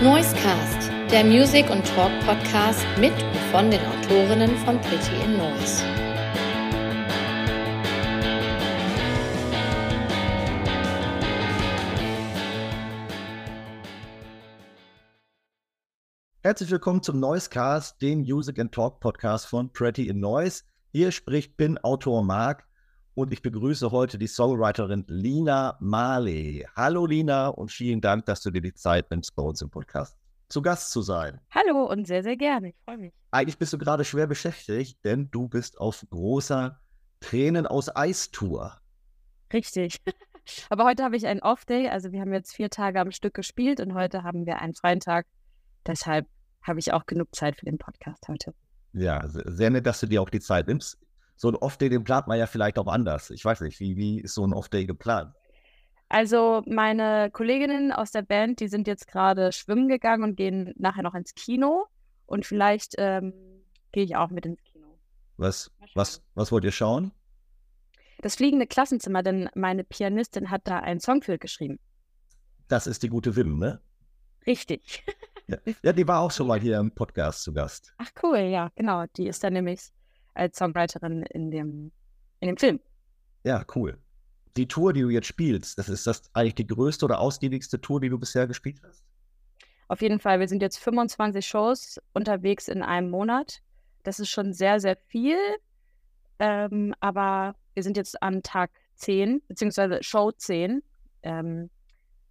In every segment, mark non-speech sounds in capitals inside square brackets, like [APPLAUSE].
Noisecast, der Music- und Talk-Podcast mit und von den Autorinnen von Pretty in Noise. Herzlich willkommen zum Noisecast, dem Music and Talk Podcast von Pretty in Noise. Hier spricht bin Autor Marc und ich begrüße heute die Songwriterin Lina Marley. Hallo Lina und vielen Dank, dass du dir die Zeit nimmst, bei uns im Podcast zu Gast zu sein. Hallo und sehr, sehr gerne. Ich freue mich. Eigentlich bist du gerade schwer beschäftigt, denn du bist auf großer Tränen aus Eis-Tour. Richtig. [LAUGHS] Aber heute habe ich einen Off-Day. Also wir haben jetzt vier Tage am Stück gespielt und heute haben wir einen freien Tag. Deshalb habe ich auch genug Zeit für den Podcast heute. Ja, sehr nett, dass du dir auch die Zeit nimmst so ein Off-Day, den plant man ja vielleicht auch anders. Ich weiß nicht, wie, wie ist so ein Off-Day geplant? Also meine Kolleginnen aus der Band, die sind jetzt gerade schwimmen gegangen und gehen nachher noch ins Kino. Und vielleicht ähm, gehe ich auch mit ins Kino. Was, was, was wollt ihr schauen? Das fliegende Klassenzimmer, denn meine Pianistin hat da einen Song für geschrieben. Das ist die gute Wim, ne? Richtig. ja. [LAUGHS] ja, die war auch schon mal hier im Podcast zu Gast. Ach cool, ja, genau. Die ist da nämlich als Songwriterin in dem, in dem Film. Ja, cool. Die Tour, die du jetzt spielst, das ist das eigentlich die größte oder ausgiebigste Tour, die du bisher gespielt hast? Auf jeden Fall. Wir sind jetzt 25 Shows unterwegs in einem Monat. Das ist schon sehr, sehr viel. Ähm, aber wir sind jetzt an Tag 10, beziehungsweise Show 10. Ähm,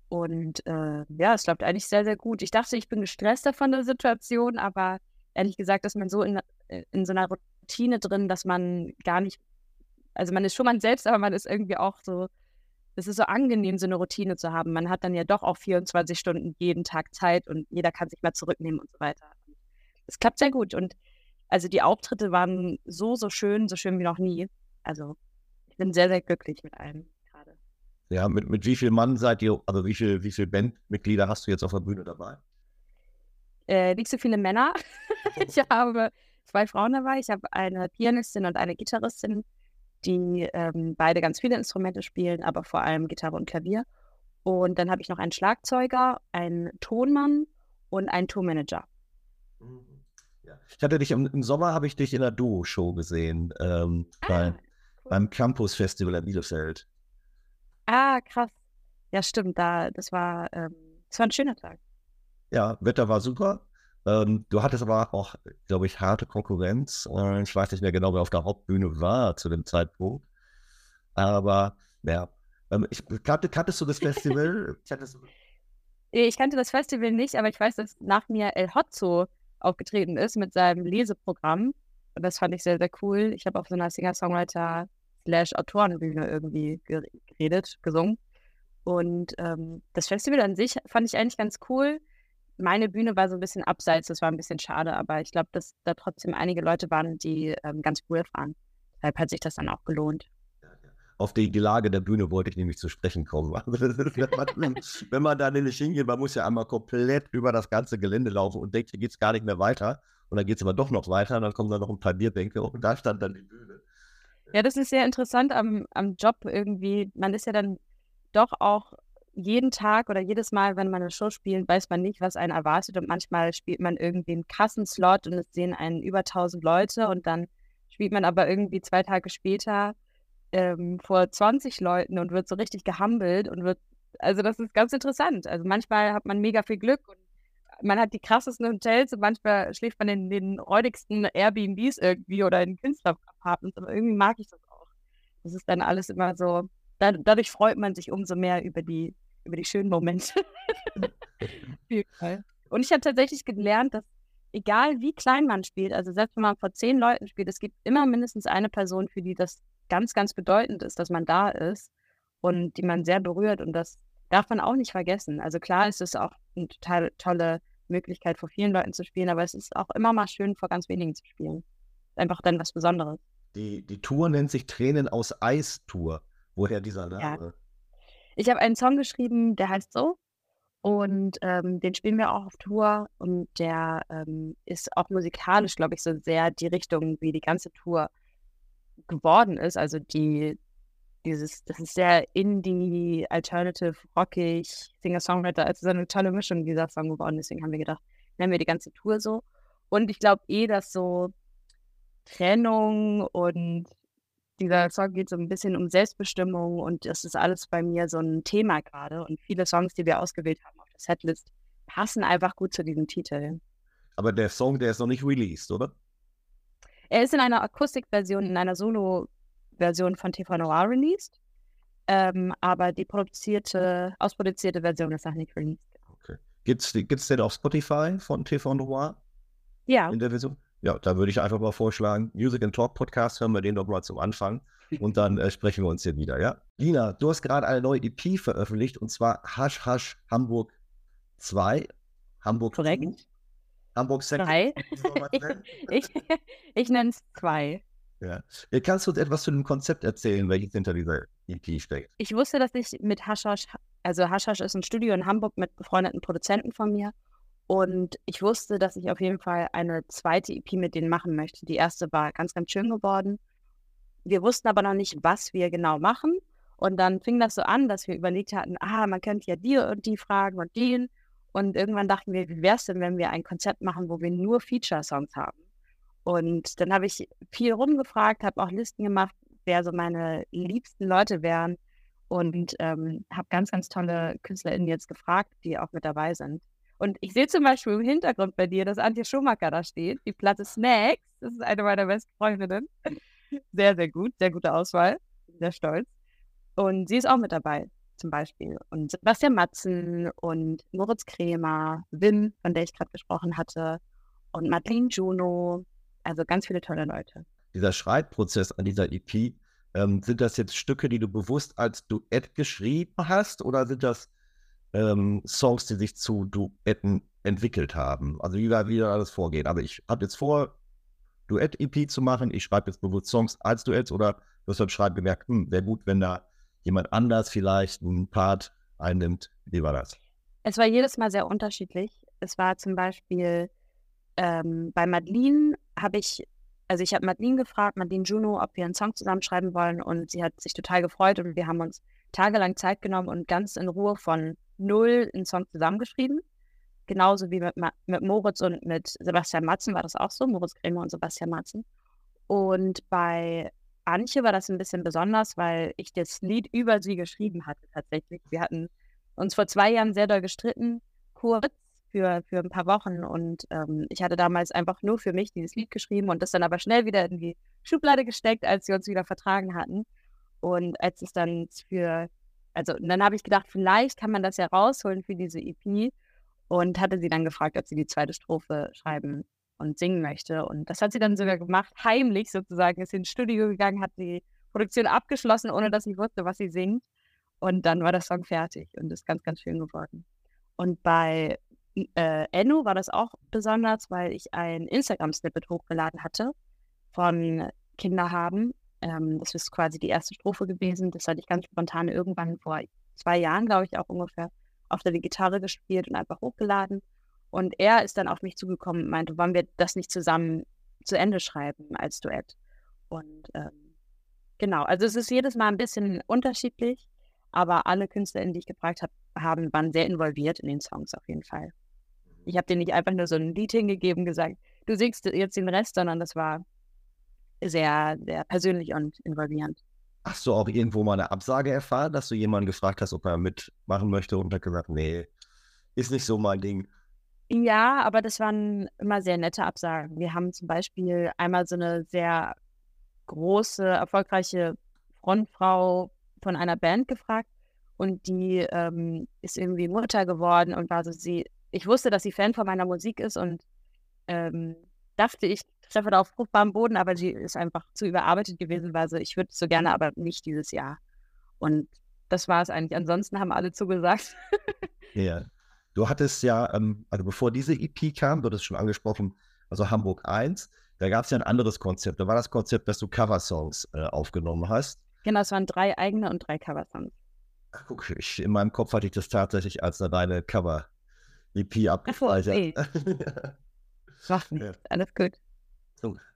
und äh, ja, es läuft eigentlich sehr, sehr gut. Ich dachte, ich bin gestresster von der Situation, aber ehrlich gesagt, dass man so in, in so einer Routine drin, dass man gar nicht, also man ist schon man selbst, aber man ist irgendwie auch so, es ist so angenehm, so eine Routine zu haben. Man hat dann ja doch auch 24 Stunden jeden Tag Zeit und jeder kann sich mal zurücknehmen und so weiter. Es klappt sehr gut und also die Auftritte waren so, so schön, so schön wie noch nie. Also ich bin sehr, sehr glücklich mit allem gerade. Ja, mit, mit wie viel Mann seid ihr, also wie viel, wie viele Bandmitglieder hast du jetzt auf der Bühne dabei? Äh, nicht so viele Männer. [LAUGHS] ich habe zwei Frauen dabei. Ich habe eine Pianistin und eine Gitarristin, die ähm, beide ganz viele Instrumente spielen, aber vor allem Gitarre und Klavier. Und dann habe ich noch einen Schlagzeuger, einen Tonmann und einen Tourmanager. Mhm. Ja. Ich hatte dich im, im Sommer habe ich dich in der Duo-Show gesehen ähm, ah, bei, cool. beim Campus Festival in Bielefeld. Ah, krass. Ja, stimmt. Da, das war, ähm, das war ein schöner Tag. Ja, Wetter war super. Ähm, du hattest aber auch, glaube ich, harte Konkurrenz. Ich weiß nicht mehr genau, wer auf der Hauptbühne war zu dem Zeitpunkt. Aber ja, ähm, ich, kannte, kanntest du das Festival? [LAUGHS] ich kannte das Festival nicht, aber ich weiß, dass nach mir El Hotzo aufgetreten ist mit seinem Leseprogramm. Und das fand ich sehr, sehr cool. Ich habe auf so einer Singer-Songwriter-Autorenbühne irgendwie geredet, gesungen. Und ähm, das Festival an sich fand ich eigentlich ganz cool meine Bühne war so ein bisschen abseits, das war ein bisschen schade, aber ich glaube, dass da trotzdem einige Leute waren, die ähm, ganz cool waren. Deshalb hat sich das dann auch gelohnt. Auf die, Lage der Bühne wollte ich nämlich zu sprechen kommen. [LAUGHS] wenn, man, wenn man da nämlich hingeht, man muss ja einmal komplett über das ganze Gelände laufen und denkt, hier geht es gar nicht mehr weiter. Und dann geht es aber doch noch weiter und dann kommen da noch ein paar Bierbänke und da stand dann die Bühne. Ja, das ist sehr interessant am, am Job irgendwie. Man ist ja dann doch auch jeden Tag oder jedes Mal, wenn man eine Show spielt, weiß man nicht, was einen erwartet. Und manchmal spielt man irgendwie einen Kassenslot und es sehen einen über 1000 Leute und dann spielt man aber irgendwie zwei Tage später ähm, vor 20 Leuten und wird so richtig gehumbelt und wird, also das ist ganz interessant. Also manchmal hat man mega viel Glück und man hat die krassesten Hotels und manchmal schläft man in den räudigsten Airbnbs irgendwie oder in Künstlerapartments, aber irgendwie mag ich das auch. Das ist dann alles immer so, dadurch freut man sich umso mehr über die über die schönen Momente. [LAUGHS] und ich habe tatsächlich gelernt, dass egal wie klein man spielt, also selbst wenn man vor zehn Leuten spielt, es gibt immer mindestens eine Person, für die das ganz, ganz bedeutend ist, dass man da ist und die man sehr berührt und das darf man auch nicht vergessen. Also klar ist es auch eine total tolle Möglichkeit, vor vielen Leuten zu spielen, aber es ist auch immer mal schön, vor ganz wenigen zu spielen. Einfach dann was Besonderes. Die, die Tour nennt sich Tränen aus Eis Tour. Woher dieser Name? Ja. Ich habe einen Song geschrieben, der heißt so. Und ähm, den spielen wir auch auf Tour. Und der ähm, ist auch musikalisch, glaube ich, so sehr die Richtung, wie die ganze Tour geworden ist. Also die, dieses, das ist sehr Indie, Alternative, rockig, Singer-Songwriter. Also so eine tolle Mischung dieser Song geworden. Deswegen haben wir gedacht, nennen wir die ganze Tour so. Und ich glaube eh, dass so Trennung und dieser Song geht so ein bisschen um Selbstbestimmung und das ist alles bei mir so ein Thema gerade. Und viele Songs, die wir ausgewählt haben auf der Setlist, passen einfach gut zu diesem Titel. Aber der Song, der ist noch nicht released, oder? Er ist in einer Akustikversion, in einer Solo-Version von TV Noir released. Ähm, aber die produzierte, ausproduzierte Version ist noch nicht released. Okay. Gibt es den auf Spotify von TV Noir? Ja. In der Version? Ja, da würde ich einfach mal vorschlagen, Music and Talk Podcast, hören wir den doch mal zum Anfang und dann äh, sprechen wir uns hier wieder, ja? Lina, du hast gerade eine neue EP veröffentlicht und zwar Hasch Hasch Hamburg 2. Hamburg Korrekt. 2. Hamburg Second. Drei. Wie soll man [LAUGHS] Ich, nennen? ich, nenne es zwei. Ja. Äh, Kannst du uns etwas zu dem Konzept erzählen, welches hinter dieser EP steckt? Ich wusste, dass ich mit Haschasch, also Haschasch ist ein Studio in Hamburg mit befreundeten Produzenten von mir. Und ich wusste, dass ich auf jeden Fall eine zweite EP mit denen machen möchte. Die erste war ganz, ganz schön geworden. Wir wussten aber noch nicht, was wir genau machen. Und dann fing das so an, dass wir überlegt hatten, ah, man könnte ja die und die fragen und den. Und irgendwann dachten wir, wie wäre es denn, wenn wir ein Konzept machen, wo wir nur Feature-Songs haben? Und dann habe ich viel rumgefragt, habe auch Listen gemacht, wer so meine liebsten Leute wären. Und ähm, habe ganz, ganz tolle KünstlerInnen jetzt gefragt, die auch mit dabei sind. Und ich sehe zum Beispiel im Hintergrund bei dir, dass Antje Schumacher da steht. Die Platte Snacks, das ist eine meiner besten Freundinnen. Sehr, sehr gut, sehr gute Auswahl. Sehr stolz. Und sie ist auch mit dabei, zum Beispiel. Und Sebastian Matzen und Moritz Kremer, Wim, von der ich gerade gesprochen hatte, und Madeleine Juno. Also ganz viele tolle Leute. Dieser Schreibprozess an dieser EP, ähm, sind das jetzt Stücke, die du bewusst als Duett geschrieben hast oder sind das ähm, Songs, die sich zu Duetten entwickelt haben? Also wie war wieder alles vorgehen? Aber ich habe jetzt vor, Duett-EP zu machen. Ich schreibe jetzt bewusst Songs als Duets oder du hast beim Schreiben gemerkt, hm, wäre gut, wenn da jemand anders vielleicht einen Part einnimmt. Wie war das? Es war jedes Mal sehr unterschiedlich. Es war zum Beispiel ähm, bei Madeline habe ich, also ich habe Madeline gefragt, Madeline Juno, ob wir einen Song zusammenschreiben wollen und sie hat sich total gefreut und wir haben uns tagelang Zeit genommen und ganz in Ruhe von null einen Song zusammengeschrieben. Genauso wie mit, Ma mit Moritz und mit Sebastian Matzen war das auch so, Moritz Kremer und Sebastian Matzen. Und bei Antje war das ein bisschen besonders, weil ich das Lied über sie geschrieben hatte tatsächlich. Wir hatten uns vor zwei Jahren sehr doll gestritten, kurz für, für ein paar Wochen. Und ähm, ich hatte damals einfach nur für mich dieses Lied geschrieben und das dann aber schnell wieder in die Schublade gesteckt, als wir uns wieder vertragen hatten. Und als es dann für, also dann habe ich gedacht, vielleicht kann man das ja rausholen für diese EP und hatte sie dann gefragt, ob sie die zweite Strophe schreiben und singen möchte. Und das hat sie dann sogar gemacht, heimlich sozusagen, ist ins Studio gegangen, hat die Produktion abgeschlossen, ohne dass sie wusste, was sie singt. Und dann war der Song fertig und ist ganz, ganz schön geworden. Und bei äh, Enno war das auch besonders, weil ich ein Instagram-Snippet hochgeladen hatte von Kinder haben. Ähm, das ist quasi die erste Strophe gewesen. Das hatte ich ganz spontan irgendwann vor zwei Jahren, glaube ich, auch ungefähr auf der Gitarre gespielt und einfach hochgeladen. Und er ist dann auf mich zugekommen und meinte, wollen wir das nicht zusammen zu Ende schreiben als Duett? Und ähm, genau, also es ist jedes Mal ein bisschen unterschiedlich, aber alle KünstlerInnen, die ich gefragt habe, haben, waren sehr involviert in den Songs auf jeden Fall. Ich habe denen nicht einfach nur so ein Lied hingegeben, gesagt, du singst jetzt den Rest, sondern das war sehr, sehr persönlich und involvierend. Hast du auch irgendwo mal eine Absage erfahren, dass du jemanden gefragt hast, ob er mitmachen möchte und hat gesagt, nee, ist nicht so mein Ding? Ja, aber das waren immer sehr nette Absagen. Wir haben zum Beispiel einmal so eine sehr große, erfolgreiche Frontfrau von einer Band gefragt und die ähm, ist irgendwie Mutter geworden und war so, sie, ich wusste, dass sie Fan von meiner Musik ist und ähm, dachte, ich treffe da auf fruchtbarem Boden, aber sie ist einfach zu überarbeitet gewesen, weil so, ich würde so gerne, aber nicht dieses Jahr. Und das war es eigentlich. Ansonsten haben alle zugesagt. [LAUGHS] Ja. Du hattest ja, ähm, also bevor diese EP kam, du hattest schon angesprochen, also Hamburg 1, da gab es ja ein anderes Konzept. Da war das Konzept, dass du Coversongs äh, aufgenommen hast. Genau, es waren drei eigene und drei Coversongs. Ach, guck, ich, in meinem Kopf hatte ich das tatsächlich als eine reine Cover-EP abgespeichert. nee. [LAUGHS] Macht nichts, Ja. alles gut.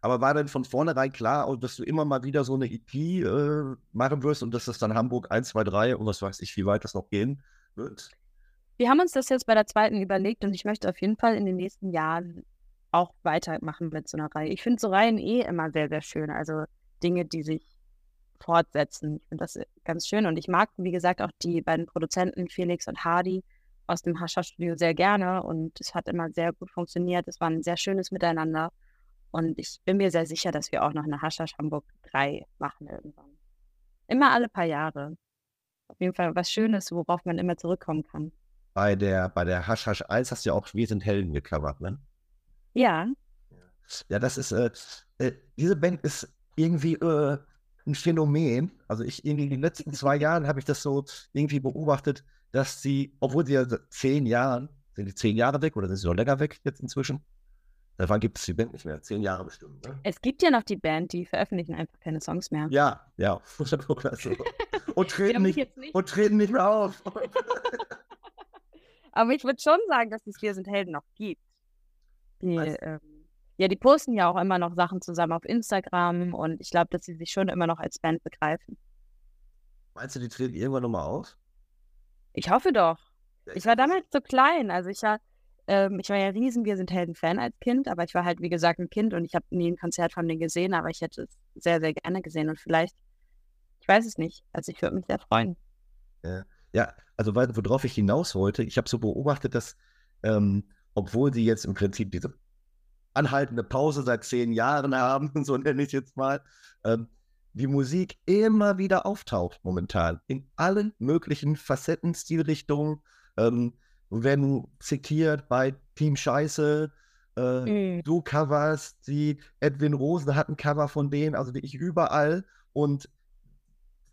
Aber war denn von vornherein klar, dass du immer mal wieder so eine EP äh, machen wirst und dass das dann Hamburg 1, 2, 3 und was weiß ich, wie weit das noch gehen wird? Wir haben uns das jetzt bei der zweiten überlegt und ich möchte auf jeden Fall in den nächsten Jahren auch weitermachen mit so einer Reihe. Ich finde so Reihen eh immer sehr, sehr schön. Also Dinge, die sich fortsetzen. Ich finde das ganz schön und ich mag, wie gesagt, auch die beiden Produzenten Felix und Hardy aus dem Hascha-Studio sehr gerne und es hat immer sehr gut funktioniert. Es war ein sehr schönes Miteinander und ich bin mir sehr sicher, dass wir auch noch eine Haschasch Hamburg 3 machen irgendwann. Immer alle paar Jahre. Auf jeden Fall was Schönes, worauf man immer zurückkommen kann. Bei der, bei der Hasch 1 hast du ja auch Wir sind Helden gecovert, ne? Ja. Ja, das ist, äh, äh, diese Band ist irgendwie äh, ein Phänomen. Also ich irgendwie in den letzten zwei [LAUGHS] Jahren habe ich das so irgendwie beobachtet, dass sie, obwohl sie ja zehn Jahren, sind die zehn Jahre weg oder sind sie noch länger weg jetzt inzwischen? Seit wann gibt es die Band nicht mehr? Zehn Jahre bestimmt. Ne? Es gibt ja noch die Band, die veröffentlichen einfach keine Songs mehr. Ja, ja. [LAUGHS] und, treten nicht, nicht, und treten nicht mehr auf. [LAUGHS] Aber ich würde schon sagen, dass es Wir sind Helden noch gibt. Die, ähm, ja, die posten ja auch immer noch Sachen zusammen auf Instagram und ich glaube, dass sie sich schon immer noch als Band begreifen. Meinst du, die treten irgendwann nochmal auf? Ich hoffe doch. Ja, ich, ich war damals so klein, also ich war ähm, ich war ja riesen Wir sind Helden-Fan als Kind, aber ich war halt, wie gesagt, ein Kind und ich habe nie ein Konzert von denen gesehen, aber ich hätte es sehr, sehr gerne gesehen und vielleicht, ich weiß es nicht, also ich würde mich sehr freuen. Ja, ja also worauf ich hinaus wollte, ich habe so beobachtet, dass, ähm, obwohl sie jetzt im Prinzip diese anhaltende Pause seit zehn Jahren haben, [LAUGHS] so nenne ich es jetzt mal, ähm, die Musik immer wieder auftaucht momentan in allen möglichen Facetten, Stilrichtungen. Ähm, werden zitiert bei Team Scheiße. Äh, mhm. Du Covers, die Edwin Rosen hat ein Cover von denen, also wirklich überall. Und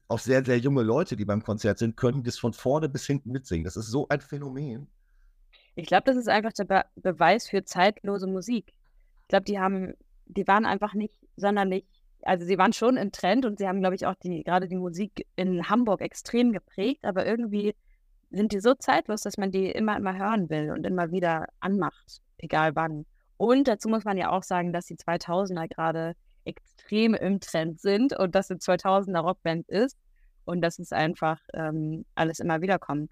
auch sehr, sehr junge Leute, die beim Konzert sind, können das von vorne bis hinten mitsingen. Das ist so ein Phänomen. Ich glaube, das ist einfach der Be Beweis für zeitlose Musik. Ich glaube, die haben, die waren einfach nicht sonderlich, also sie waren schon im Trend und sie haben, glaube ich, auch die, gerade die Musik in Hamburg extrem geprägt, aber irgendwie sind die so zeitlos, dass man die immer, immer hören will und immer wieder anmacht, egal wann. Und dazu muss man ja auch sagen, dass die 2000er gerade extrem im Trend sind und dass eine 2000er Rockband ist und dass es einfach ähm, alles immer wieder kommt.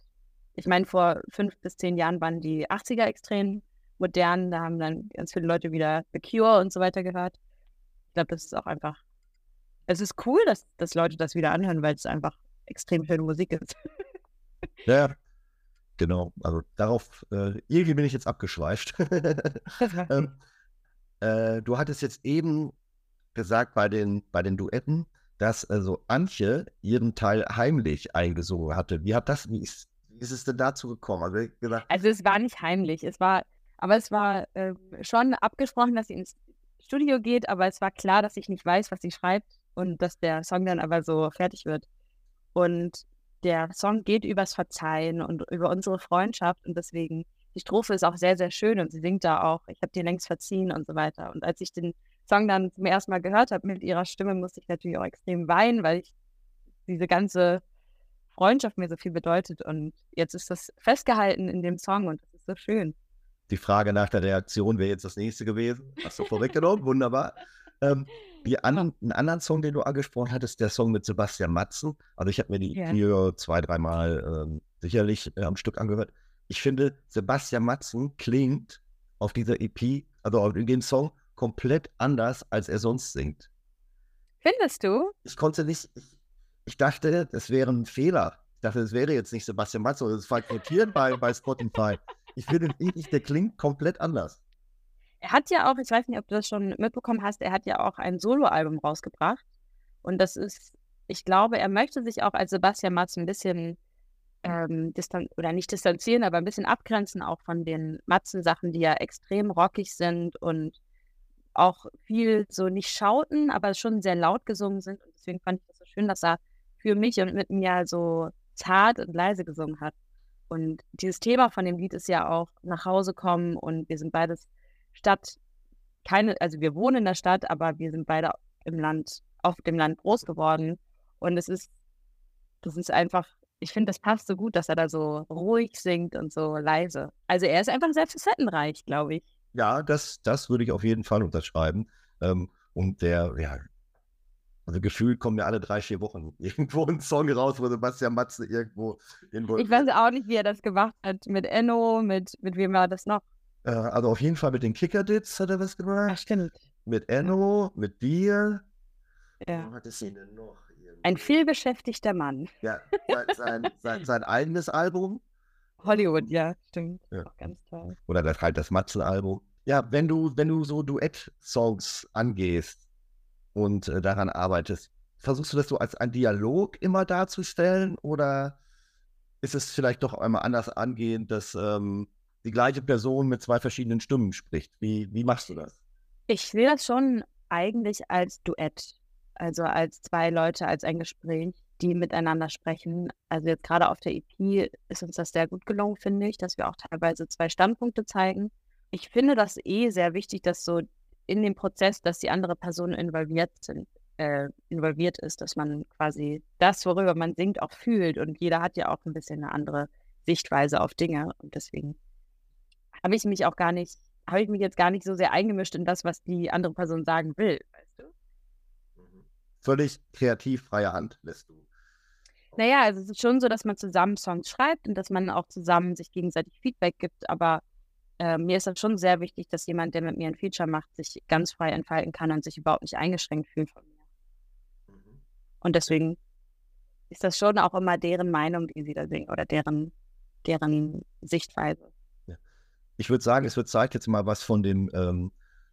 Ich meine, vor fünf bis zehn Jahren waren die 80er extrem modern, da haben dann ganz viele Leute wieder The Cure und so weiter gehört. Ich glaube, das ist auch einfach, es ist cool, dass, dass Leute das wieder anhören, weil es einfach extrem schöne Musik ist. [LAUGHS] Ja, genau. Also darauf, äh, irgendwie bin ich jetzt abgeschweift. [LAUGHS] ähm, äh, du hattest jetzt eben gesagt bei den, bei den Duetten, dass also Antje ihren Teil heimlich eingesungen hatte. Wie hat das, wie ist, wie ist es denn dazu gekommen? Also, gesagt, also es war nicht heimlich, es war, aber es war äh, schon abgesprochen, dass sie ins Studio geht, aber es war klar, dass ich nicht weiß, was sie schreibt und dass der Song dann aber so fertig wird. Und der Song geht übers Verzeihen und über unsere Freundschaft und deswegen, die Strophe ist auch sehr, sehr schön und sie singt da auch, ich habe dir längst verziehen und so weiter. Und als ich den Song dann zum ersten Mal gehört habe mit ihrer Stimme, musste ich natürlich auch extrem weinen, weil ich diese ganze Freundschaft mir so viel bedeutet und jetzt ist das festgehalten in dem Song und das ist so schön. Die Frage nach der Reaktion wäre jetzt das nächste gewesen. Hast du vorweggenommen, wunderbar. Ähm, die anderen, einen anderen Song, den du angesprochen hattest, der Song mit Sebastian Matzen. Also ich habe mir die ja. hier zwei, dreimal ähm, sicherlich äh, am Stück angehört. Ich finde, Sebastian Matzen klingt auf dieser EP, also in dem Song, komplett anders, als er sonst singt. Findest du? Ich konnte nicht, ich, ich dachte, das wäre ein Fehler. Ich dachte, das wäre jetzt nicht Sebastian Matzen, das ist falsch notiert bei, bei Spotify. Ich finde, der klingt komplett anders. Er hat ja auch, ich weiß nicht, ob du das schon mitbekommen hast, er hat ja auch ein Soloalbum rausgebracht. Und das ist, ich glaube, er möchte sich auch als Sebastian Matz ein bisschen ähm, distan oder nicht distanzieren, aber ein bisschen abgrenzen auch von den Matzen-Sachen, die ja extrem rockig sind und auch viel so nicht schauten, aber schon sehr laut gesungen sind. Und deswegen fand ich das so schön, dass er für mich und mit mir so zart und leise gesungen hat. Und dieses Thema von dem Lied ist ja auch nach Hause kommen und wir sind beides Stadt keine, also wir wohnen in der Stadt, aber wir sind beide im Land, auf dem Land groß geworden. Und es ist, das ist einfach, ich finde, das passt so gut, dass er da so ruhig singt und so leise. Also er ist einfach sehr facettenreich, glaube ich. Ja, das, das würde ich auf jeden Fall unterschreiben. Ähm, und der, ja, also gefühlt kommen ja alle drei, vier Wochen [LAUGHS] irgendwo ein Song raus, wo Sebastian Matze irgendwo Ich weiß auch nicht, wie er das gemacht hat. Mit Enno, mit, mit wem war das noch? Äh, also auf jeden Fall mit den Kickerdits hat er was gemacht. Ach, stimmt. Mit Enno, mit dir. Ja. Wo hat es ihn denn noch? Ein vielbeschäftigter Mann. Ja, sein, [LAUGHS] sein, sein, eigenes Album. Hollywood, ja, stimmt. Ja. Auch ganz toll. Oder das halt das Matze-Album. Ja, wenn du, wenn du so Duett-Songs angehst und äh, daran arbeitest, versuchst du das so als ein Dialog immer darzustellen oder ist es vielleicht doch einmal anders angehen, dass ähm, die gleiche Person mit zwei verschiedenen Stimmen spricht? Wie, wie machst du das? Ich sehe das schon eigentlich als Duett. Also als zwei Leute, als ein Gespräch, die miteinander sprechen. Also jetzt gerade auf der EP ist uns das sehr gut gelungen, finde ich, dass wir auch teilweise zwei Standpunkte zeigen. Ich finde das eh sehr wichtig, dass so in dem Prozess, dass die andere Person involviert sind, äh, involviert ist, dass man quasi das, worüber man singt, auch fühlt. Und jeder hat ja auch ein bisschen eine andere Sichtweise auf Dinge. Und deswegen habe ich mich auch gar nicht, habe ich mich jetzt gar nicht so sehr eingemischt in das, was die andere Person sagen will, weißt du? Völlig kreativ freie Hand lässt du. Naja, also es ist schon so, dass man zusammen Songs schreibt und dass man auch zusammen sich gegenseitig Feedback gibt, aber äh, mir ist das schon sehr wichtig, dass jemand, der mit mir ein Feature macht, sich ganz frei entfalten kann und sich überhaupt nicht eingeschränkt fühlt von mir. Mhm. Und deswegen ist das schon auch immer deren Meinung, die sie da singen oder deren, deren Sichtweise. Ich würde sagen, es wird Zeit, jetzt mal was von dem ähm,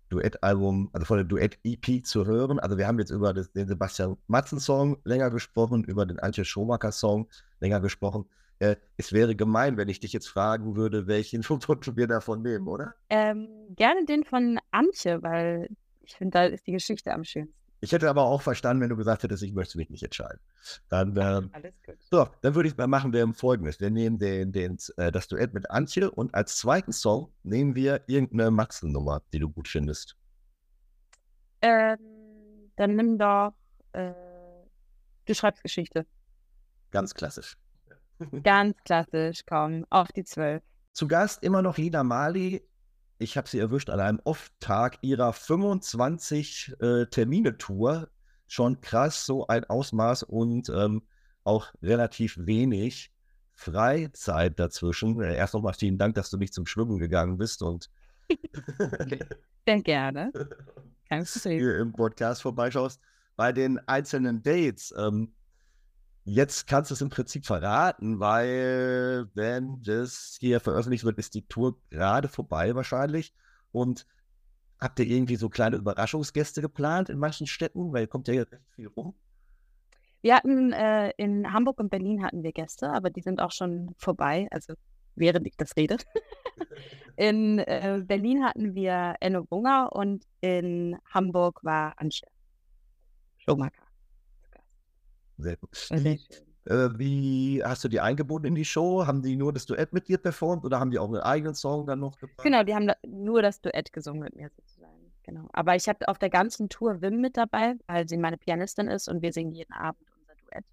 Duettalbum, also von der Duett-EP zu hören. Also wir haben jetzt über das, den Sebastian Matzen-Song länger gesprochen, über den Antje Schomaker-Song länger gesprochen. Äh, es wäre gemein, wenn ich dich jetzt fragen würde, welchen [LAUGHS] Foto wir davon nehmen, oder? Ähm, gerne den von Antje, weil ich finde, da ist die Geschichte am schönsten. Ich hätte aber auch verstanden, wenn du gesagt hättest, ich möchte mich nicht entscheiden. Dann, ähm, Alles gut. so, dann würde ich mal machen, wir folgendes. Wir nehmen den, den, äh, das Duett mit Antje und als zweiten Song nehmen wir irgendeine Maxen-Nummer, die du gut findest. Ähm, dann nimm doch, äh, du schreibst Geschichte. Ganz klassisch. Ganz klassisch, komm, auf die Zwölf. Zu Gast immer noch Lina Mali. Ich habe sie erwischt an einem Off-Tag ihrer 25 äh, Termine-Tour. Schon krass, so ein Ausmaß und ähm, auch relativ wenig Freizeit dazwischen. Äh, Erst nochmal vielen Dank, dass du nicht zum Schwimmen gegangen bist und Sehr gerne. [LAUGHS] Kein Problem. hier im Podcast vorbeischaust. Bei den einzelnen Dates, ähm, jetzt kannst du es im Prinzip verraten, weil wenn das hier veröffentlicht wird, ist die Tour gerade vorbei wahrscheinlich. Und habt ihr irgendwie so kleine Überraschungsgäste geplant in manchen Städten? Weil kommt ja recht viel rum. Wir hatten äh, in Hamburg und Berlin hatten wir Gäste, aber die sind auch schon vorbei, also während ich das rede. [LAUGHS] in äh, Berlin hatten wir Enno Bunger und in Hamburg war Antje Schomaker. Sehr gut. Schön. äh, wie hast du die eingebunden in die Show? Haben die nur das Duett mit dir performt oder haben die auch einen eigenen Song dann noch gebracht? Genau, die haben da nur das Duett gesungen mit mir sozusagen. Genau. Aber ich hatte auf der ganzen Tour Wim mit dabei, weil sie meine Pianistin ist und wir singen jeden Abend unser Duett.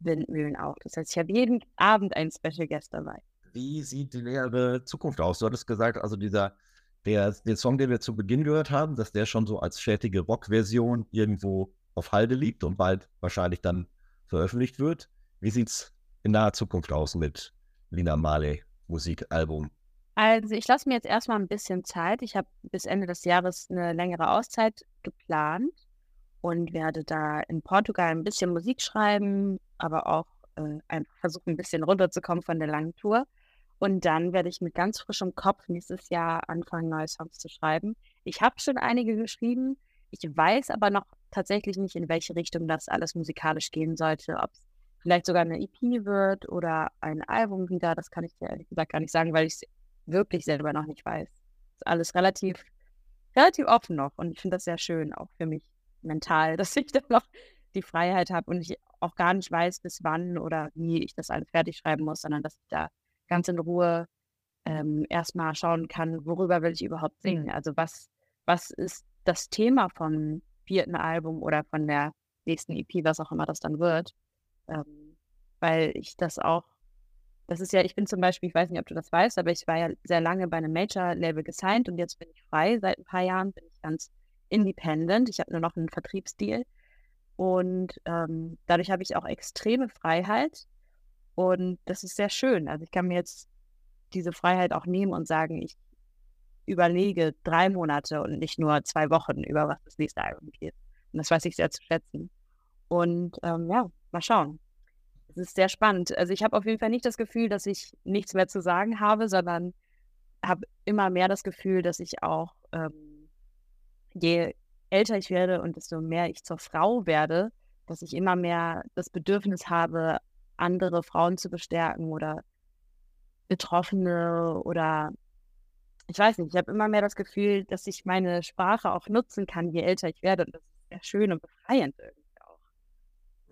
Windmühlen auch. Das heißt, ich habe jeden Abend einen Special Guest dabei. Wie sieht die nähere Zukunft aus? Du hattest gesagt, also dieser, der, der Song, den wir zu Beginn gehört haben, dass der schon so als fertige Rock-Version irgendwo auf Halde liegt und bald wahrscheinlich dann veröffentlicht wird. Wie sieht's in naher Zukunft aus mit Lina Marley Musikalbum? Also ich lasse mir jetzt erstmal ein bisschen Zeit. Ich habe bis Ende des Jahres eine längere Auszeit geplant und werde da in Portugal ein bisschen Musik schreiben, aber auch äh, versuchen, ein bisschen runterzukommen von der langen Tour. Und dann werde ich mit ganz frischem Kopf nächstes Jahr anfangen, neue Songs zu schreiben. Ich habe schon einige geschrieben. Ich weiß aber noch tatsächlich nicht, in welche Richtung das alles musikalisch gehen sollte. Ob es vielleicht sogar eine EP wird oder ein Album wieder. Das kann ich dir ehrlich gesagt gar nicht sagen, weil ich es wirklich selber noch nicht weiß. Ist alles relativ, relativ offen noch. Und ich finde das sehr schön, auch für mich mental, [LAUGHS] dass ich da noch die Freiheit habe und ich auch gar nicht weiß, bis wann oder wie ich das alles fertig schreiben muss, sondern dass ich da ganz in Ruhe ähm, erstmal schauen kann, worüber will ich überhaupt singen. Also was, was ist das Thema vom vierten Album oder von der nächsten EP, was auch immer das dann wird. Ähm, weil ich das auch, das ist ja, ich bin zum Beispiel, ich weiß nicht, ob du das weißt, aber ich war ja sehr lange bei einem Major-Label gesigned und jetzt bin ich frei. Seit ein paar Jahren bin ich ganz independent. Ich habe nur noch einen Vertriebsdeal. Und ähm, dadurch habe ich auch extreme Freiheit. Und das ist sehr schön. Also ich kann mir jetzt diese Freiheit auch nehmen und sagen, ich überlege drei Monate und nicht nur zwei Wochen, über was das nächste Album geht. Und das weiß ich sehr zu schätzen. Und ähm, ja, mal schauen. Es ist sehr spannend. Also ich habe auf jeden Fall nicht das Gefühl, dass ich nichts mehr zu sagen habe, sondern habe immer mehr das Gefühl, dass ich auch, ähm, je älter ich werde und desto mehr ich zur Frau werde, dass ich immer mehr das Bedürfnis habe, andere Frauen zu bestärken oder Betroffene oder ich weiß nicht, ich habe immer mehr das Gefühl, dass ich meine Sprache auch nutzen kann, je älter ich werde. Und das ist sehr schön und befreiend irgendwie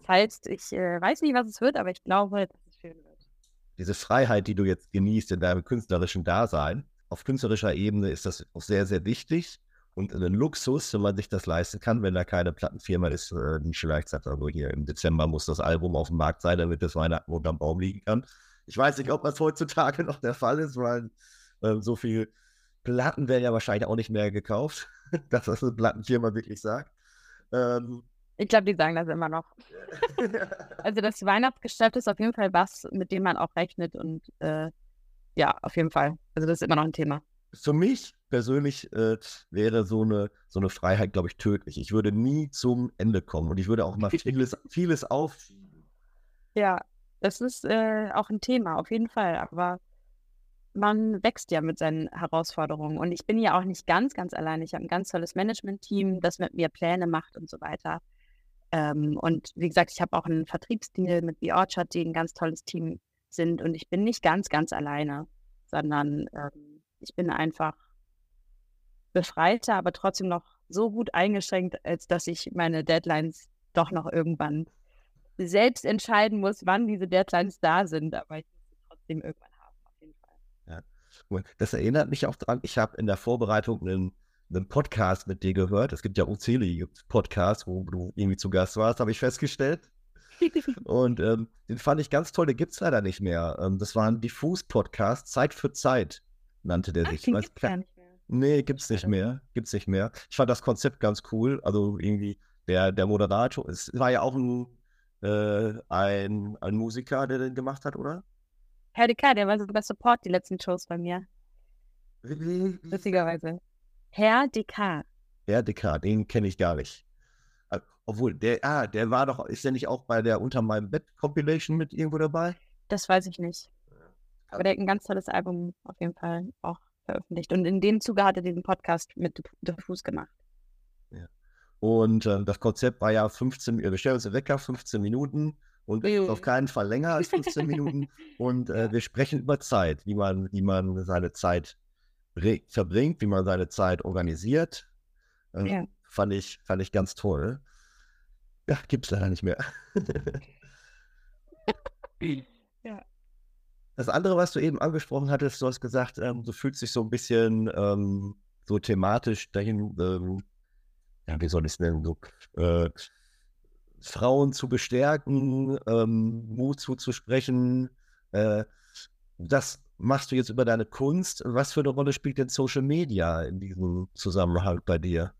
heißt, ich äh, weiß nicht, was es wird, aber ich glaube, dass es schön wird. Diese Freiheit, die du jetzt genießt in deinem künstlerischen Dasein, auf künstlerischer Ebene ist das auch sehr, sehr wichtig und ein Luxus, wenn man sich das leisten kann, wenn da keine Plattenfirma ist, äh, die vielleicht sagt, also hier im Dezember muss das Album auf dem Markt sein, damit das Weihnachten unterm Baum liegen kann. Ich weiß nicht, ob das heutzutage [LAUGHS] noch der Fall ist, weil äh, so viel Platten werden ja wahrscheinlich auch nicht mehr gekauft, [LAUGHS] dass das eine Plattenfirma wirklich sagt. Ähm, ich glaube, die sagen das immer noch. [LAUGHS] also das Weihnachtsgeschäft ist auf jeden Fall was, mit dem man auch rechnet und äh, ja, auf jeden Fall. Also das ist immer noch ein Thema. Für mich persönlich äh, wäre so eine, so eine Freiheit, glaube ich, tödlich. Ich würde nie zum Ende kommen und ich würde auch mal [LAUGHS] vieles, vieles aufschieben. Ja, das ist äh, auch ein Thema, auf jeden Fall. Aber man wächst ja mit seinen Herausforderungen. Und ich bin ja auch nicht ganz, ganz allein. Ich habe ein ganz tolles Management-Team, das mit mir Pläne macht und so weiter. Ähm, und wie gesagt, ich habe auch einen Vertriebsdeal mit The Orchard, die ein ganz tolles Team sind. Und ich bin nicht ganz, ganz alleine, sondern ähm, ich bin einfach befreiter, aber trotzdem noch so gut eingeschränkt, als dass ich meine Deadlines doch noch irgendwann selbst entscheiden muss, wann diese Deadlines da sind. Aber ich muss trotzdem irgendwann haben, auf jeden Fall. Ja. Das erinnert mich auch daran, ich habe in der Vorbereitung einen einen Podcast mit dir gehört. Es gibt ja unzählige Podcasts, wo du irgendwie zu Gast warst, habe ich festgestellt. [LAUGHS] Und ähm, den fand ich ganz toll, den gibt es leider nicht mehr. Ähm, das war ein Diffus-Podcast, Zeit für Zeit nannte der Ach, sich. Den gibt's gar nicht mehr. Nee, gibt's nicht mehr. Gibt's nicht mehr. Ich fand das Konzept ganz cool. Also irgendwie der, der Moderator, es war ja auch ein, äh, ein, ein Musiker, der den gemacht hat, oder? Herr K., der war sogar Support die letzten Shows bei mir. Witzigerweise. Herr Descartes. Herr Descartes, den kenne ich gar nicht. Äh, obwohl, der, ah, der war doch, ist der nicht auch bei der Unter meinem Bett Compilation mit irgendwo dabei? Das weiß ich nicht. Aber der hat ein ganz tolles Album auf jeden Fall auch veröffentlicht. Und in dem Zuge hat er diesen Podcast mit Diffus gemacht. Ja. Und äh, das Konzept war ja 15, wir stellen uns den Wecker, 15 Minuten und auf keinen Fall länger als 15 [LAUGHS] Minuten. Und äh, wir sprechen über Zeit, wie man, wie man seine Zeit verbringt, wie man seine Zeit organisiert. Äh, ja. fand, ich, fand ich ganz toll. Ja, gibt es leider nicht mehr. [LAUGHS] ja. Das andere, was du eben angesprochen hattest, du hast gesagt, ähm, du fühlst dich so ein bisschen ähm, so thematisch dahin, ähm, ja, wie soll ich es nennen, so, äh, Frauen zu bestärken, ähm, Mut zuzusprechen. Äh, das machst du jetzt über deine Kunst? Was für eine Rolle spielt denn Social Media in diesem Zusammenhang bei dir?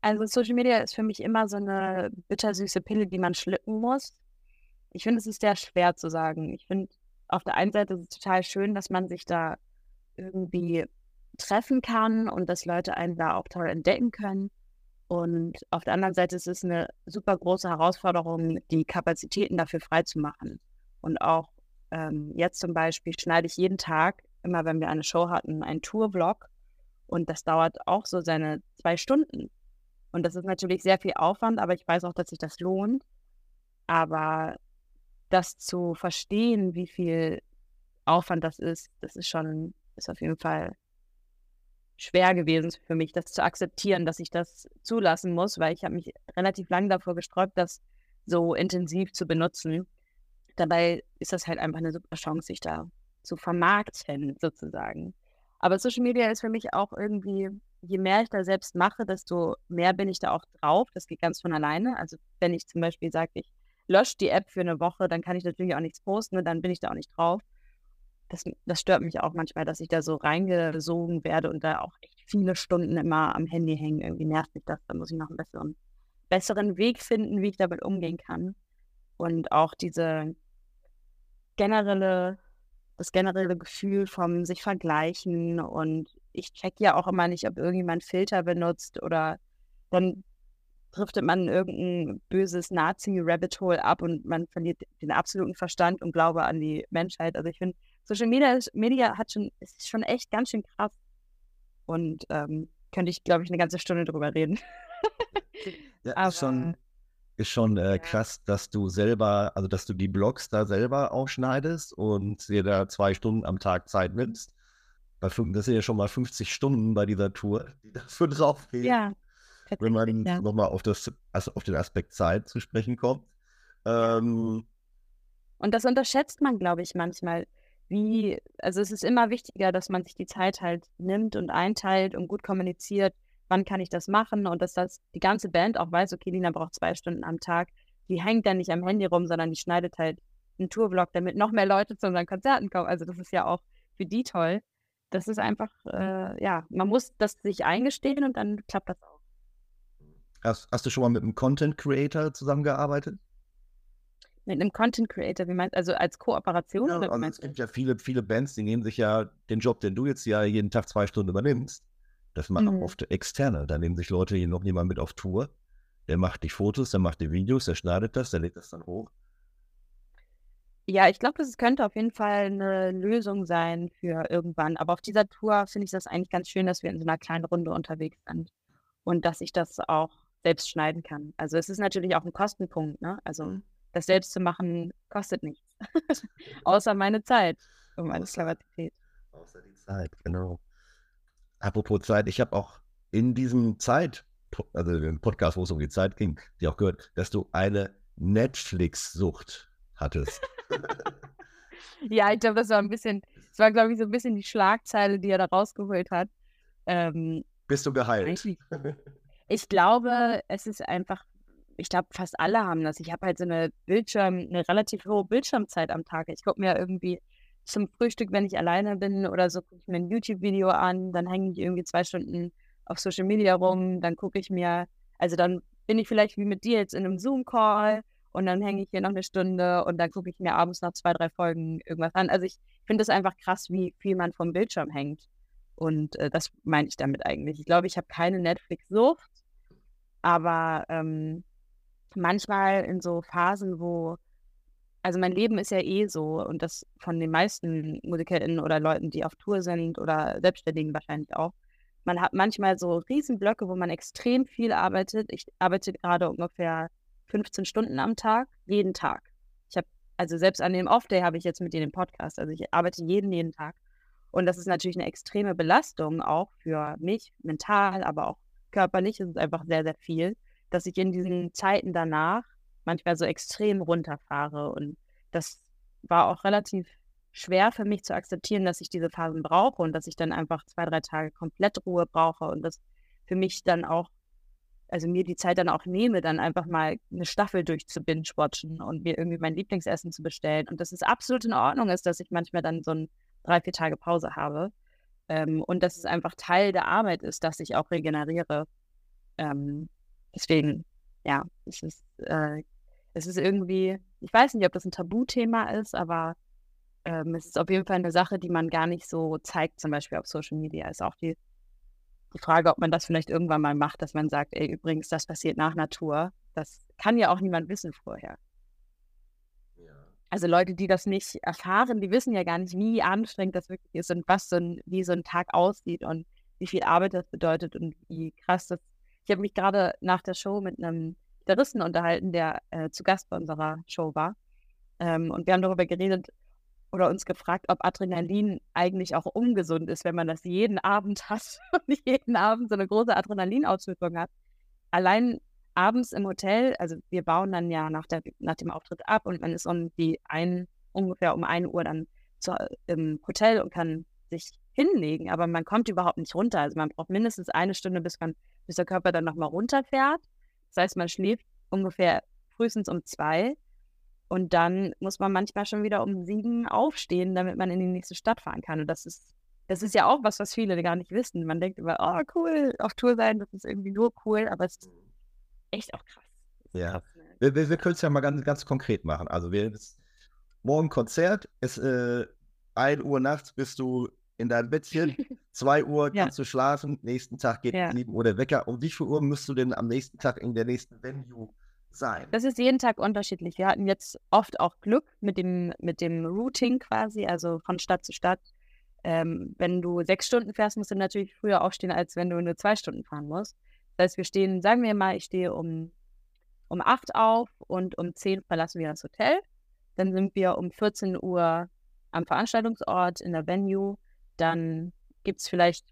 Also Social Media ist für mich immer so eine bittersüße Pille, die man schlucken muss. Ich finde, es ist sehr schwer zu sagen. Ich finde, auf der einen Seite ist es total schön, dass man sich da irgendwie treffen kann und dass Leute einen da auch toll entdecken können. Und auf der anderen Seite ist es eine super große Herausforderung, die Kapazitäten dafür freizumachen und auch ähm, jetzt zum Beispiel schneide ich jeden Tag, immer wenn wir eine Show hatten, einen Tour-Vlog. Und das dauert auch so seine zwei Stunden. Und das ist natürlich sehr viel Aufwand, aber ich weiß auch, dass sich das lohnt. Aber das zu verstehen, wie viel Aufwand das ist, das ist schon, ist auf jeden Fall schwer gewesen für mich, das zu akzeptieren, dass ich das zulassen muss, weil ich habe mich relativ lange davor gesträubt, das so intensiv zu benutzen. Dabei ist das halt einfach eine super Chance, sich da zu vermarkten, sozusagen. Aber Social Media ist für mich auch irgendwie, je mehr ich da selbst mache, desto mehr bin ich da auch drauf. Das geht ganz von alleine. Also wenn ich zum Beispiel sage, ich lösche die App für eine Woche, dann kann ich natürlich auch nichts posten und dann bin ich da auch nicht drauf. Das, das stört mich auch manchmal, dass ich da so reingesogen werde und da auch echt viele Stunden immer am Handy hängen. Irgendwie nervt mich das. Da muss ich noch einen besseren, besseren Weg finden, wie ich damit umgehen kann. Und auch diese generelle, das generelle Gefühl vom sich vergleichen und ich check ja auch immer nicht, ob irgendjemand Filter benutzt oder dann driftet man in irgendein böses Nazi-Rabbit Hole ab und man verliert den absoluten Verstand und Glaube an die Menschheit. Also ich finde, Social Media, Media hat schon, ist schon echt ganz schön krass. Und ähm, könnte ich, glaube ich, eine ganze Stunde drüber reden. ja, Aber, [LAUGHS] ist schon, ist schon äh, ja. krass, dass du selber, also dass du die Blogs da selber aufschneidest und dir da zwei Stunden am Tag Zeit nimmst. Das sind ja schon mal 50 Stunden bei dieser Tour, die dafür drauf gehen. Ja. Wenn man ja. nochmal auf, also auf den Aspekt Zeit zu sprechen kommt. Ähm, und das unterschätzt man, glaube ich, manchmal wie, also es ist immer wichtiger, dass man sich die Zeit halt nimmt und einteilt und gut kommuniziert, wann kann ich das machen und dass das die ganze Band auch weiß, okay, Lina braucht zwei Stunden am Tag. Die hängt dann nicht am Handy rum, sondern die schneidet halt einen Tourvlog, damit noch mehr Leute zu unseren Konzerten kommen. Also das ist ja auch für die toll. Das ist einfach, äh, ja, man muss das sich eingestehen und dann klappt das auch. Hast, hast du schon mal mit einem Content Creator zusammengearbeitet? Mit einem Content Creator, wie meinst du, also als Kooperation? Ja, also es gibt ja viele, viele Bands, die nehmen sich ja den Job, den du jetzt ja jeden Tag zwei Stunden übernimmst. Das machen mhm. oft Externe. Da nehmen sich Leute hier noch jemand mit auf Tour. Der macht die Fotos, der macht die Videos, der schneidet das, der legt das dann hoch. Ja, ich glaube, das könnte auf jeden Fall eine Lösung sein für irgendwann. Aber auf dieser Tour finde ich das eigentlich ganz schön, dass wir in so einer kleinen Runde unterwegs sind und dass ich das auch selbst schneiden kann. Also es ist natürlich auch ein Kostenpunkt, ne? Also mhm das selbst zu machen, kostet nichts. [LAUGHS] Außer meine Zeit und meine Sklavität. Außer die Zeit, genau. Apropos Zeit, ich habe auch in diesem Zeit, also im Podcast, wo es um die Zeit ging, die auch gehört, dass du eine Netflix-Sucht hattest. [LAUGHS] ja, ich glaube, das war ein bisschen, das war, glaube ich, so ein bisschen die Schlagzeile, die er da rausgeholt hat. Ähm, Bist du geheilt? [LAUGHS] Ich glaube, es ist einfach ich glaube, fast alle haben das. Ich habe halt so eine Bildschirm, eine relativ hohe Bildschirmzeit am Tag. Ich gucke mir irgendwie zum Frühstück, wenn ich alleine bin oder so, gucke ich mir ein YouTube-Video an, dann hänge ich irgendwie zwei Stunden auf Social Media rum, dann gucke ich mir, also dann bin ich vielleicht wie mit dir jetzt in einem Zoom-Call und dann hänge ich hier noch eine Stunde und dann gucke ich mir abends noch zwei, drei Folgen irgendwas an. Also ich finde es einfach krass, wie viel man vom Bildschirm hängt. Und äh, das meine ich damit eigentlich. Ich glaube, ich habe keine Netflix-Sucht, aber ähm, manchmal in so Phasen, wo, also mein Leben ist ja eh so und das von den meisten MusikerInnen oder Leuten, die auf Tour sind oder Selbstständigen wahrscheinlich auch. Man hat manchmal so Riesenblöcke, wo man extrem viel arbeitet. Ich arbeite gerade ungefähr 15 Stunden am Tag, jeden Tag. Ich habe, also selbst an dem Off-Day habe ich jetzt mit dir den Podcast. Also ich arbeite jeden, jeden Tag. Und das ist natürlich eine extreme Belastung auch für mich, mental, aber auch körperlich. Es ist einfach sehr, sehr viel dass ich in diesen Zeiten danach manchmal so extrem runterfahre. Und das war auch relativ schwer für mich zu akzeptieren, dass ich diese Phasen brauche und dass ich dann einfach zwei, drei Tage komplett Ruhe brauche und das für mich dann auch, also mir die Zeit dann auch nehme, dann einfach mal eine Staffel durchzubinge-watchen und mir irgendwie mein Lieblingsessen zu bestellen. Und dass es absolut in Ordnung ist, dass ich manchmal dann so ein drei, vier Tage Pause habe. Ähm, und dass es einfach Teil der Arbeit ist, dass ich auch regeneriere. Ähm, Deswegen, ja, es ist, äh, es ist irgendwie, ich weiß nicht, ob das ein Tabuthema ist, aber ähm, es ist auf jeden Fall eine Sache, die man gar nicht so zeigt, zum Beispiel auf Social Media. Ist auch die, die Frage, ob man das vielleicht irgendwann mal macht, dass man sagt, ey, übrigens, das passiert nach Natur. Das kann ja auch niemand wissen vorher. Also Leute, die das nicht erfahren, die wissen ja gar nicht, wie anstrengend das wirklich ist und was so ein, wie so ein Tag aussieht und wie viel Arbeit das bedeutet und wie krass das ich habe mich gerade nach der Show mit einem Gitarristen unterhalten, der äh, zu Gast bei unserer Show war. Ähm, und wir haben darüber geredet oder uns gefragt, ob Adrenalin eigentlich auch ungesund ist, wenn man das jeden Abend [LAUGHS] hat und nicht jeden Abend so eine große Adrenalinauswirkung hat. Allein abends im Hotel, also wir bauen dann ja nach, der, nach dem Auftritt ab und man ist um die ein, ungefähr um 1 Uhr dann zu, im Hotel und kann sich hinlegen, aber man kommt überhaupt nicht runter. Also man braucht mindestens eine Stunde, bis man bis der Körper dann nochmal runterfährt. Das heißt, man schläft ungefähr frühestens um zwei. Und dann muss man manchmal schon wieder um sieben aufstehen, damit man in die nächste Stadt fahren kann. Und das ist, das ist ja auch was, was viele gar nicht wissen. Man denkt immer, oh cool, auf Tour sein, das ist irgendwie nur cool, aber es ist echt auch krass. Ja. Ne? Wir, wir, wir können es ja mal ganz, ganz konkret machen. Also wir morgen Konzert, es äh, 1 Uhr nachts bist du in deinem Bettchen, 2 [LAUGHS] Uhr Ja. kannst du schlafen, nächsten Tag geht Ja. 7 Uhr der Wecker. Um wie viel Uhr musst du denn am nächsten Tag in der nächsten Venue sein? Das ist jeden Tag unterschiedlich. Wir hatten jetzt oft auch Glück mit dem, mit dem Routing quasi, also von Stadt zu Stadt. Ähm, wenn du sechs Stunden fährst, musst du natürlich früher aufstehen, als wenn du nur zwei Stunden fahren musst. Das heißt, wir stehen, sagen wir mal, ich stehe um, um acht auf und um zehn verlassen wir das Hotel. Dann sind wir um 14 Uhr am Veranstaltungsort in der Venue. Dann gibt es vielleicht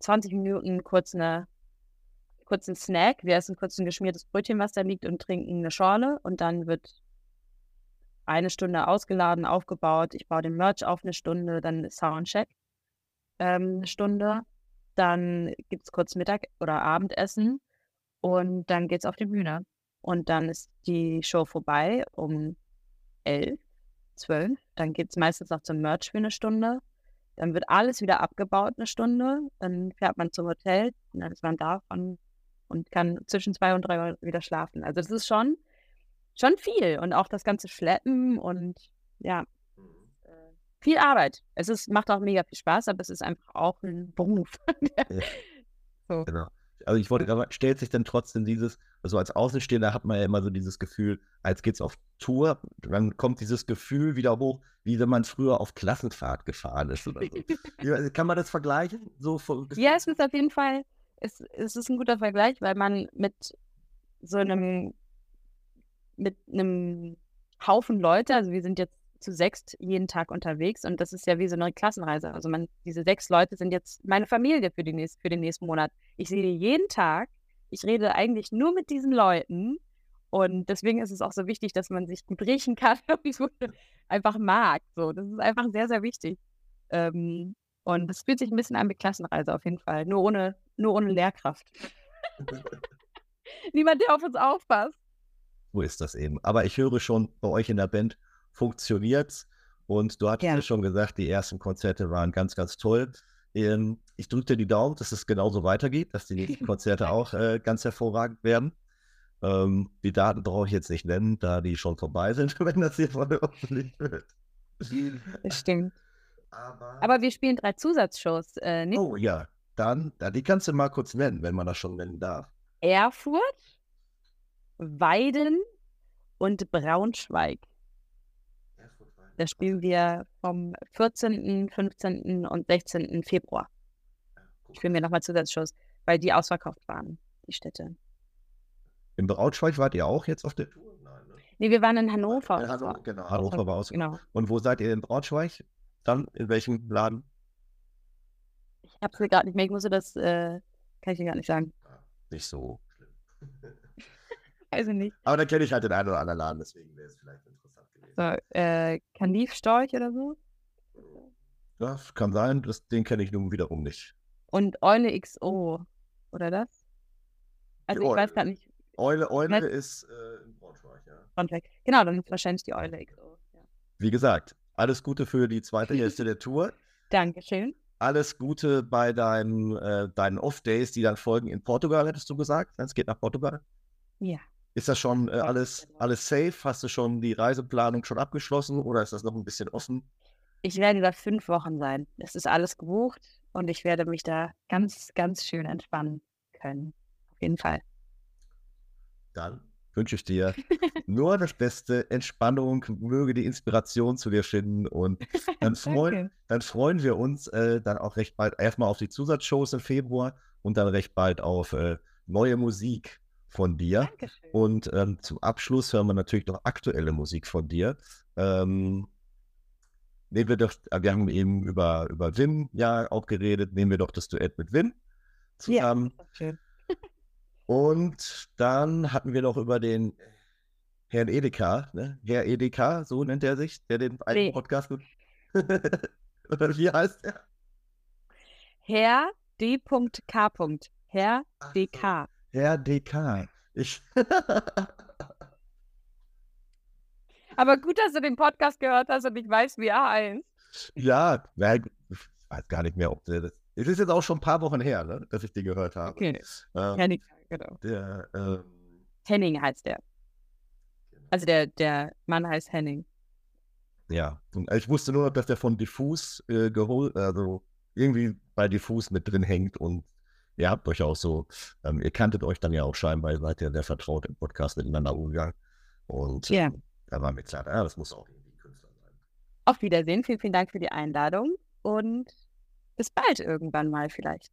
20 Minuten kurz eine kurzen Snack. Wir essen kurz ein geschmiertes Brötchen, was da liegt, und trinken eine Schorle. Und dann wird eine Stunde ausgeladen, aufgebaut. Ich baue den Merch auf eine Stunde, dann Soundcheck ähm, eine Stunde. Dann gibt es kurz Mittag- oder Abendessen und dann geht's auf die Bühne. Und dann ist die Show vorbei um elf, zwölf. Dann geht's meistens noch zum Merch für eine Stunde. Dann wird alles wieder abgebaut eine Stunde. Dann fährt man zum Hotel und dann ist man da von, und kann zwischen zwei und drei Uhr wieder schlafen. Also das ist schon, schon viel. Und auch das ganze Schleppen und ja, äh, viel Arbeit. Es ist, macht auch mega viel Spaß, aber es ist einfach auch ein Beruf. [LAUGHS] Ja. so. Genau. Also ich wollte, aber stellt sich dann trotzdem dieses, also als Außenstehender hat man ja immer so dieses Gefühl, als geht's auf Tour, dann kommt dieses Gefühl wieder hoch, wie wenn man früher auf Klassenfahrt gefahren ist oder so. [LAUGHS] Kann man das vergleichen? So von, Ja, es ist auf jeden Fall, es, es ist ein guter Vergleich, weil man mit so einem, mit einem Haufen Leute, also wir sind jetzt zu sechst jeden Tag unterwegs und das ist ja wie so eine Klassenreise. Also man, diese sechs Leute sind jetzt meine Familie für, die nächst, für den nächsten Monat. Ich sehe die jeden Tag. Ich rede eigentlich nur mit diesen Leuten und deswegen ist es auch so wichtig, dass man sich gut riechen kann [LAUGHS] und so einfach mag. So, das ist einfach sehr, sehr wichtig. Ähm, und es fühlt sich ein bisschen an wie Klassenreise auf jeden Fall. Nur ohne, nur ohne Lehrkraft. [LAUGHS] Niemand, der auf uns aufpasst. So ist das eben. Aber ich höre schon, bei euch in der Band funktioniert's. Und du hattest Ja. ja schon gesagt, die ersten Konzerte waren ganz, ganz toll. Ähm, Ich drücke dir die Daumen, dass es genauso weitergeht, dass die nächsten [LAUGHS] Konzerte auch äh, ganz hervorragend werden. Ähm, die Daten brauche ich jetzt nicht nennen, da die schon vorbei sind, [LAUGHS] wenn das hier veröffentlicht wird. Das stimmt. Aber, Aber wir spielen drei Zusatzshows. Äh, nicht oh ja, dann, ja, die kannst du mal kurz nennen, wenn man das schon nennen darf. Erfurt, Weiden und Braunschweig. Da spielen wir vom 14., 15. und 16. Februar. Spielen wir nochmal Zusatzshows, weil die ausverkauft waren, die Städte. In Braunschweig wart ihr auch jetzt auf der Tour? Nein, ne? Nee, wir waren in Hannover. In Hannover, genau, Hannover war aus. Genau. Und wo seid ihr in Braunschweig? Dann in welchem Laden? Ich hab's mir gerade nicht mehr, ich musste das, äh, kann ich dir gar nicht sagen. Nicht so schlimm. Weiß [LAUGHS] ich nicht. Aber dann kenne ich halt den einen oder anderen Laden, deswegen wäre es vielleicht interessant. So, äh, Kanivstorch oder so. Ja, es kann sein, das, den kenne ich nun wiederum nicht. Und Eule XO, oder das? Also ich Eule. weiß gar nicht, Eule, Eule ist äh, in Braunschweig, ja. Braunschweig. Genau, dann ist wahrscheinlich die Eule XO. Ja. Wie gesagt, alles Gute für die zweite [LAUGHS] Hälfte der Tour. Dankeschön. Alles Gute bei deinen, äh, deinen Off-Days, die dann folgen in Portugal, hättest du gesagt. Es geht nach Portugal. Ja. Ist das schon äh, alles, alles safe? Hast du schon die Reiseplanung schon abgeschlossen oder ist das noch ein bisschen offen? Ich werde da fünf Wochen sein. Es ist alles gebucht und ich werde mich da ganz, ganz schön entspannen können. Auf jeden Fall. Dann wünsche ich dir [LAUGHS] nur das Beste, Entspannung, möge die Inspiration zu dir finden und [LAUGHS] dann freuen, dann freuen wir uns äh, dann auch recht bald erstmal auf die Zusatzshows im Februar und dann recht bald auf äh, neue Musik von dir. Dankeschön. Und ähm, zum Abschluss hören wir natürlich noch aktuelle Musik von dir. Ähm, nehmen wir doch, äh, wir haben eben über, über Wim ja auch geredet, nehmen wir doch das Duett mit Wim zusammen. Ja, schön. [LAUGHS] Und dann hatten wir noch über den Herrn Edeka, ne? Herr Edeka, so nennt er sich, der den alten Nee. Podcast. [LAUGHS] Oder wie heißt er? Herr D.K. Herr so, DK. Herr DK. Ich. Aber gut, dass du den Podcast gehört hast und ich weiß, wie er heißt. Ja, ich weiß gar nicht mehr, ob der das. Es ist jetzt auch schon ein paar Wochen her, ne, dass ich den gehört habe. Okay. Ähm, Henning, genau. der, ähm, Henning heißt der. Also der, der Mann heißt Henning. ja, und ich wusste nur, dass der von Diffus äh, geholt, also irgendwie bei Diffus mit drin hängt und ihr habt euch auch so, ähm, ihr kanntet euch dann ja auch scheinbar, ihr seid ja sehr vertraut im Podcast miteinander umgegangen. Und Ja. ähm, da war mir klar, ah, das muss auch irgendwie ein Künstler sein. Auf Wiedersehen. Vielen, vielen Dank für die Einladung und bis bald irgendwann mal vielleicht.